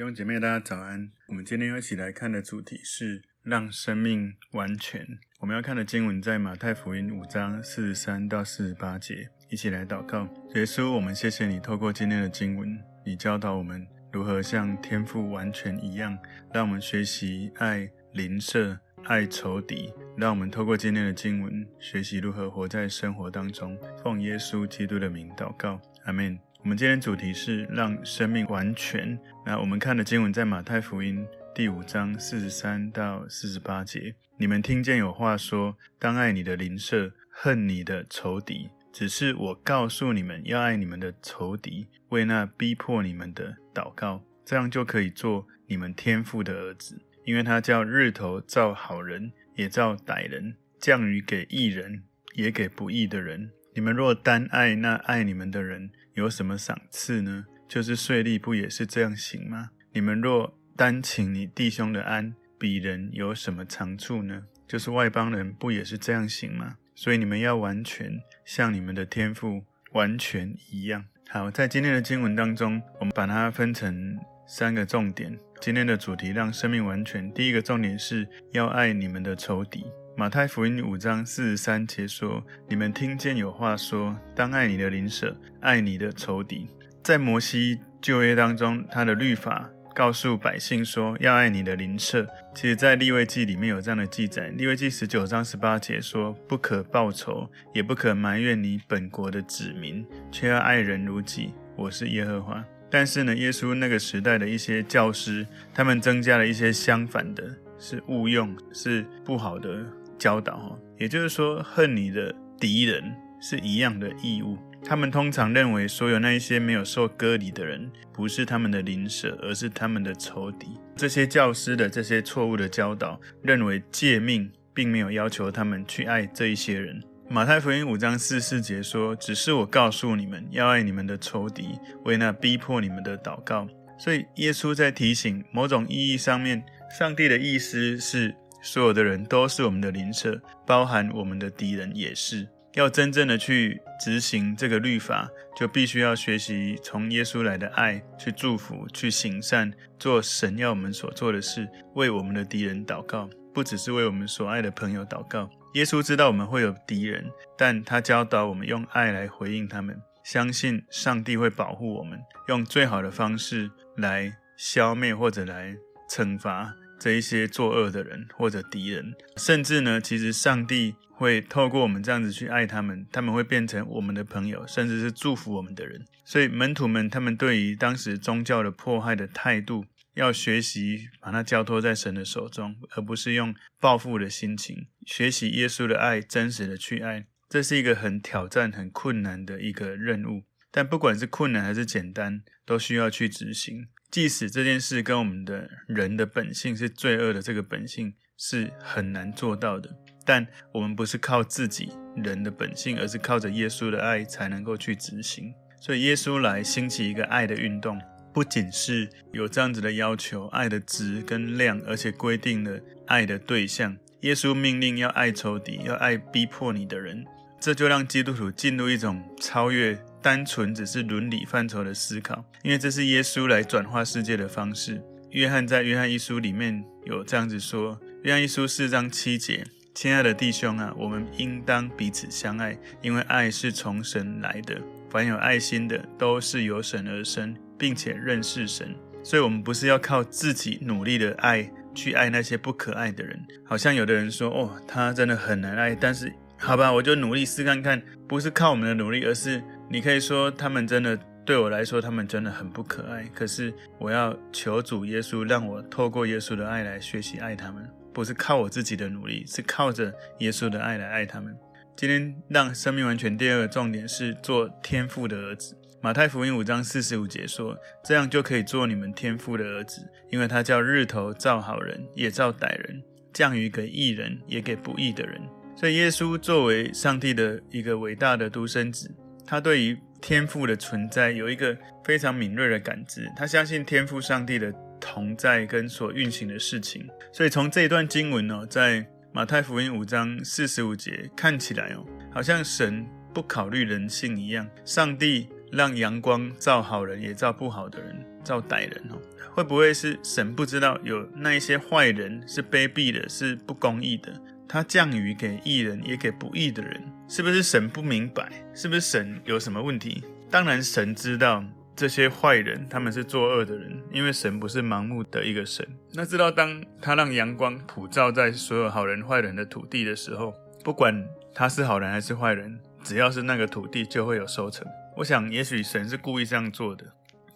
弟兄姐妹，大家早安。我们今天要一起来看的主题是让生命完全。我们要看的经文在马太福音五章四十三到四十八节。一起来祷告，耶稣，我们谢谢你，透过今天的经文，你教导我们如何像天父完全一样，让我们学习爱邻舍、爱仇敌。让我们透过今天的经文，学习如何活在生活当中。奉耶稣基督的名祷告，阿门。我们今天主题是让生命完全。那我们看的经文在马太福音第五章四十三到四十八节。你们听见有话说，当爱你的邻舍，恨你的仇敌。只是我告诉你们，要爱你们的仇敌，为那逼迫你们的祷告，这样就可以做你们天父的儿子。因为他叫日头照好人，也照歹人；降雨给义人，也给不义的人。你们若单爱那爱你们的人，有什么赏赐呢？就是税吏不也是这样行吗？你们若单请你弟兄的安，鄙人有什么长处呢？就是外邦人不也是这样行吗？所以你们要完全像你们的天父完全一样。好，在今天的经文当中，我们把它分成三个重点。今天的主题让生命完全，第一个重点是要爱你们的仇敌。马太福音五章四十三节说：“你们听见有话说，当爱你的邻舍，爱你的仇敌。”在摩西旧约当中，他的律法告诉百姓说要爱你的邻舍。其实，在利未记里面有这样的记载：利未记十九章十八节说：“不可报仇，也不可埋怨你本国的子民，却要爱人如己。我是耶和华。”但是呢，耶稣那个时代的一些教师，他们增加了一些相反的，是误用，是不好的。教导哈，也就是说，恨你的敌人是一样的义务。他们通常认为，所有那一些没有受割礼的人，不是他们的邻舍，而是他们的仇敌。这些教师的这些错误的教导，认为诫命并没有要求他们去爱这一些人。马太福音五章四四节说：“只是我告诉你们，要爱你们的仇敌，为那逼迫你们的祷告。”所以，耶稣在提醒，某种意义上面，上帝的意思是。所有的人都是我们的邻舍，包含我们的敌人也是。要真正的去执行这个律法，就必须要学习从耶稣来的爱去祝福、去行善，做神要我们所做的事，为我们的敌人祷告，不只是为我们所爱的朋友祷告。耶稣知道我们会有敌人，但他教导我们用爱来回应他们，相信上帝会保护我们，用最好的方式来消灭或者来惩罚。这一些作恶的人或者敌人，甚至呢，其实上帝会透过我们这样子去爱他们，他们会变成我们的朋友，甚至是祝福我们的人。所以门徒们他们对于当时宗教的迫害的态度，要学习把它交托在神的手中，而不是用报复的心情。学习耶稣的爱，真实的去爱，这是一个很挑战、很困难的一个任务。但不管是困难还是简单，都需要去执行。即使这件事跟我们的人的本性是罪恶的这个本性是很难做到的，但我们不是靠自己人的本性，而是靠着耶稣的爱才能够去执行。所以耶稣来兴起一个爱的运动，不仅是有这样子的要求，爱的质跟量，而且规定了爱的对象。耶稣命令要爱仇敌，要爱逼迫你的人，这就让基督徒进入一种超越。单纯只是伦理范畴的思考，因为这是耶稣来转化世界的方式。约翰在约翰一书里面有这样子说：约翰一书四章七节，亲爱的弟兄啊，我们应当彼此相爱，因为爱是从神来的。凡有爱心的，都是由神而生，并且认识神。所以，我们不是要靠自己努力的爱去爱那些不可爱的人。好像有的人说：“哦，他真的很难爱。”但是，好吧，我就努力试看看，不是靠我们的努力，而是。你可以说他们真的对我来说，他们真的很不可爱。可是我要求主耶稣，让我透过耶稣的爱来学习爱他们，不是靠我自己的努力，是靠着耶稣的爱来爱他们。今天让生命完全第二个重点是做天父的儿子。马太福音五章四十五节说：“这样就可以做你们天父的儿子，因为他叫日头照好人，也照歹人；降雨给义人，也给不义的人。”所以耶稣作为上帝的一个伟大的独生子。他对于天赋的存在有一个非常敏锐的感知，他相信天赋上帝的同在跟所运行的事情，所以从这一段经文哦，在马太福音五章四十五节看起来哦，好像神不考虑人性一样，上帝让阳光照好人，也照不好的人，照歹人哦。会不会是神不知道有那一些坏人是卑鄙的，是不公义的？他降雨给义人，也给不义的人，是不是神不明白？是不是神有什么问题？当然，神知道这些坏人他们是作恶的人，因为神不是盲目的一个神。那知道当他让阳光普照在所有好人坏人的土地的时候，不管他是好人还是坏人，只要是那个土地就会有收成。我想，也许神是故意这样做的，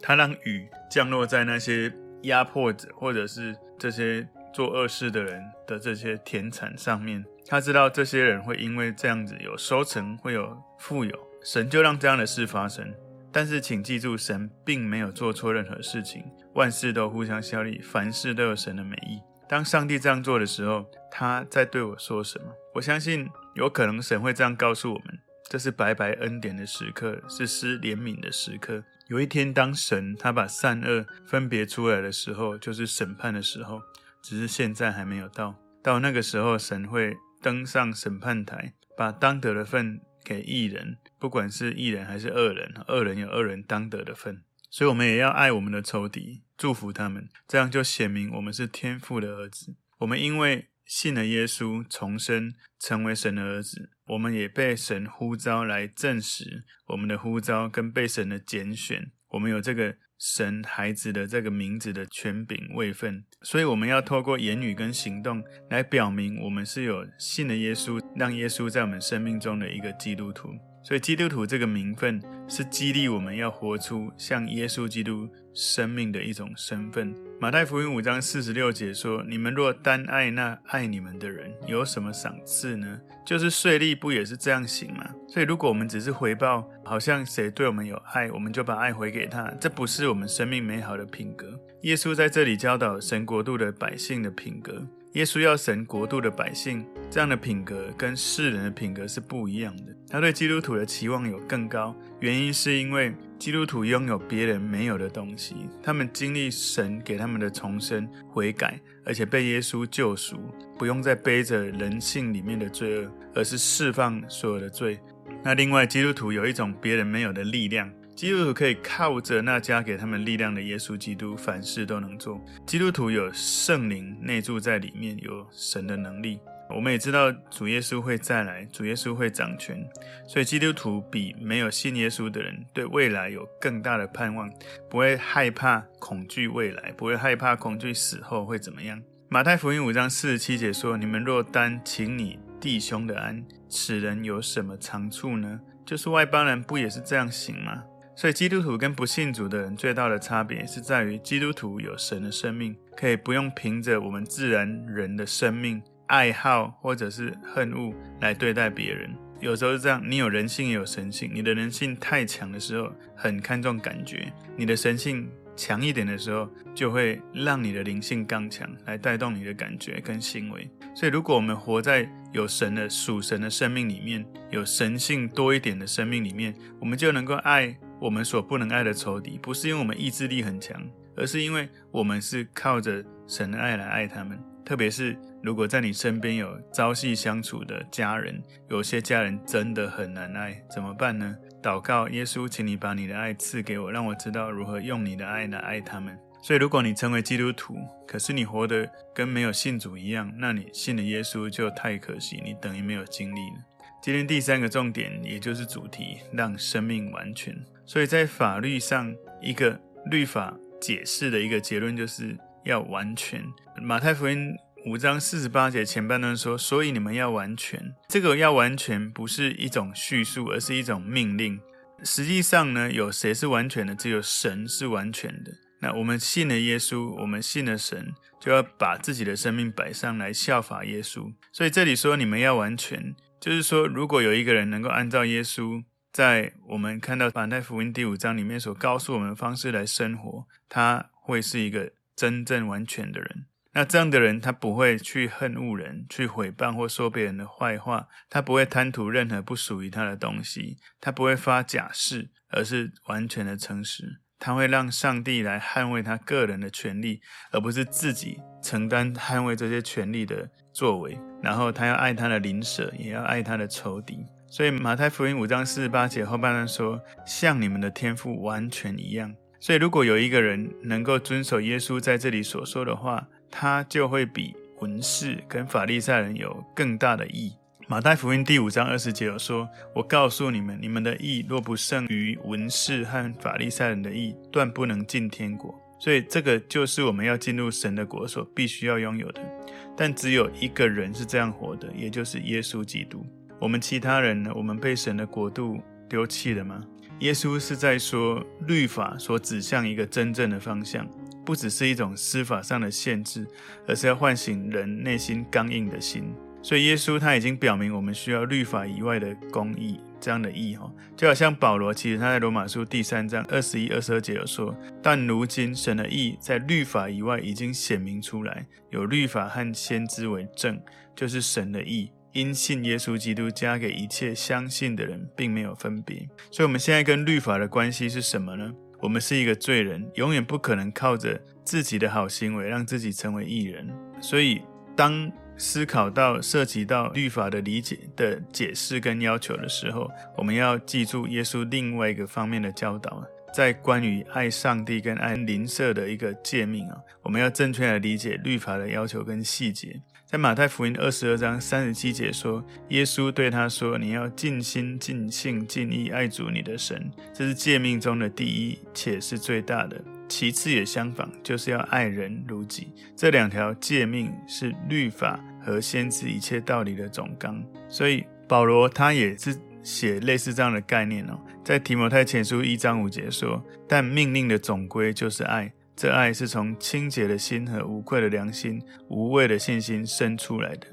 他让雨降落在那些压迫者或者是这些。做恶事的人的这些田产上面，他知道这些人会因为这样子有收成，会有富有，神就让这样的事发生。但是请记住，神并没有做错任何事情，万事都互相效力，凡事都有神的美意。当上帝这样做的时候，他在对我说什么？我相信有可能神会这样告诉我们：这是白白恩典的时刻，是施怜悯的时刻。有一天，当神他把善恶分别出来的时候，就是审判的时候。只是现在还没有到，到那个时候，神会登上审判台，把当得的份给义人，不管是义人还是恶人，恶人有恶人当得的份。所以，我们也要爱我们的仇敌，祝福他们，这样就显明我们是天父的儿子。我们因为信了耶稣，重生，成为神的儿子，我们也被神呼召来证实我们的呼召跟被神的拣选，我们有这个。神孩子的这个名字的权柄位分，所以我们要透过言语跟行动来表明我们是有信的耶稣，让耶稣在我们生命中的一个基督徒。所以基督徒这个名分是激励我们要活出像耶稣基督生命的一种身份。马太福音五章四十六节说：“你们若单爱那爱你们的人，有什么赏赐呢？就是税吏不也是这样行吗？”所以如果我们只是回报，好像谁对我们有爱，我们就把爱回给他，这不是我们生命美好的品格。耶稣在这里教导神国度的百姓的品格。耶稣要神国度的百姓这样的品格，跟世人的品格是不一样的。他对基督徒的期望有更高，原因是因为基督徒拥有别人没有的东西。他们经历神给他们的重生、悔改，而且被耶稣救赎，不用再背着人性里面的罪恶，而是释放所有的罪。那另外，基督徒有一种别人没有的力量。基督徒可以靠着那加给他们力量的耶稣基督，凡事都能做。基督徒有圣灵内住在里面，有神的能力。我们也知道主耶稣会再来，主耶稣会掌权，所以基督徒比没有信耶稣的人对未来有更大的盼望，不会害怕恐惧未来，不会害怕恐惧死后会怎么样。马太福音五章四十七节说：“你们若单请你弟兄的安，此人有什么长处呢？就是外邦人不也是这样行吗？”所以，基督徒跟不信主的人最大的差别是在于，基督徒有神的生命，可以不用凭着我们自然人的生命、爱好或者是恨恶来对待别人。有时候是这样，你有人性也有神性，你的人性太强的时候，很看重感觉；你的神性强一点的时候，就会让你的灵性刚强，来带动你的感觉跟行为。所以，如果我们活在有神的属神的生命里面，有神性多一点的生命里面，我们就能够爱。我们所不能爱的仇敌，不是因为我们意志力很强，而是因为我们是靠着神的爱来爱他们。特别是如果在你身边有朝夕相处的家人，有些家人真的很难爱，怎么办呢？祷告耶稣，请你把你的爱赐给我，让我知道如何用你的爱来爱他们。所以，如果你成为基督徒，可是你活得跟没有信主一样，那你信了耶稣就太可惜，你等于没有经历了。今天第三个重点，也就是主题，让生命完全。所以在法律上，一个律法解释的一个结论就是要完全。马太福音五章四十八节前半段说：“所以你们要完全。”这个要完全不是一种叙述，而是一种命令。实际上呢，有谁是完全的？只有神是完全的。那我们信了耶稣，我们信了神，就要把自己的生命摆上来效法耶稣。所以这里说你们要完全，就是说如果有一个人能够按照耶稣。在我们看到马太福音第五章里面所告诉我们的方式来生活，他会是一个真正完全的人。那这样的人，他不会去恨恶人，去诽谤或说别人的坏话，他不会贪图任何不属于他的东西，他不会发假誓，而是完全的诚实。他会让上帝来捍卫他个人的权利，而不是自己承担捍卫这些权利的作为。然后他要爱他的邻舍，也要爱他的仇敌。所以马太福音五章四十八节后半段说：“像你们的天赋完全一样。”所以如果有一个人能够遵守耶稣在这里所说的话，他就会比文士跟法利赛人有更大的义。马太福音第五章二十节有说：“我告诉你们，你们的义若不胜于文士和法利赛人的义，断不能进天国。”所以这个就是我们要进入神的国所必须要拥有的。但只有一个人是这样活的，也就是耶稣基督。我们其他人呢？我们被神的国度丢弃了吗？耶稣是在说，律法所指向一个真正的方向，不只是一种司法上的限制，而是要唤醒人内心刚硬的心。所以耶稣他已经表明，我们需要律法以外的公义，这样的义哈，就好像保罗，其实他在罗马书第三章二十一、二十二节有说，但如今神的义在律法以外已经显明出来，有律法和先知为证，就是神的义。因信耶稣基督，加给一切相信的人，并没有分别。所以，我们现在跟律法的关系是什么呢？我们是一个罪人，永远不可能靠着自己的好行为让自己成为义人。所以，当思考到涉及到律法的理解的解释跟要求的时候，我们要记住耶稣另外一个方面的教导，在关于爱上帝跟爱邻舍的一个诫命啊，我们要正确的理解律法的要求跟细节。在马太福音二十二章三十七节说，耶稣对他说：“你要尽心、尽性、尽意爱主你的神，这是诫命中的第一，且是最大的。其次也相仿，就是要爱人如己。这两条诫命是律法和先知一切道理的总纲。所以保罗他也是写类似这样的概念哦，在提摩太前书一章五节说：但命令的总归就是爱。”这爱是从清洁的心和无愧的良心、无畏的信心生出来的。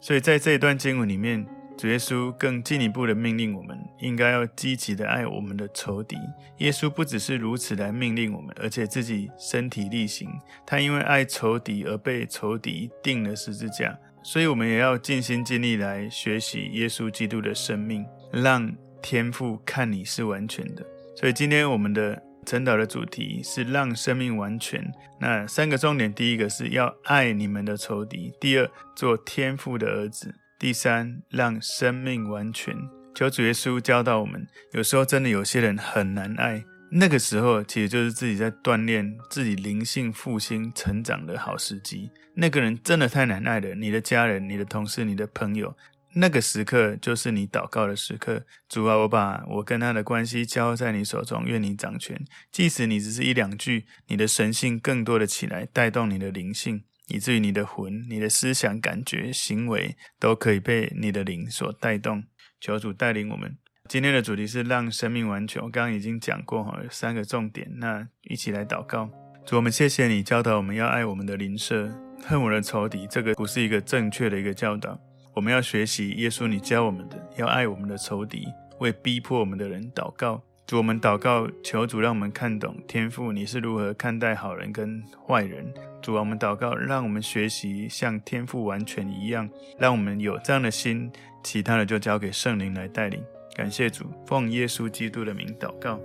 所以在这一段经文里面，主耶稣更进一步的命令我们，应该要积极的爱我们的仇敌。耶稣不只是如此来命令我们，而且自己身体力行。他因为爱仇敌而被仇敌钉了十字架。所以我们也要尽心尽力来学习耶稣基督的生命，让天父看你是完全的。所以今天我们的。晨祷的主题是让生命完全。那三个重点：第一个是要爱你们的仇敌；第二，做天父的儿子；第三，让生命完全。求主耶稣教导我们，有时候真的有些人很难爱，那个时候其实就是自己在锻炼自己灵性复兴成长的好时机。那个人真的太难爱了，你的家人、你的同事、你的朋友。那个时刻就是你祷告的时刻，主啊，我把我跟他的关系交在你手中，愿你掌权。即使你只是一两句，你的神性更多的起来，带动你的灵性，以至于你的魂、你的思想、感觉、行为都可以被你的灵所带动。求主带领我们。今天的主题是让生命完全，我刚刚已经讲过哈，有三个重点。那一起来祷告，主，我们谢谢你教导我们要爱我们的邻舍，恨我的仇敌。这个不是一个正确的一个教导。我们要学习耶稣，你教我们的，要爱我们的仇敌，为逼迫我们的人祷告。主，我们祷告，求主让我们看懂天父你是如何看待好人跟坏人。主啊，我们祷告，让我们学习像天父完全一样，让我们有这样的心，其他的就交给圣灵来带领。感谢主，奉耶稣基督的名祷告。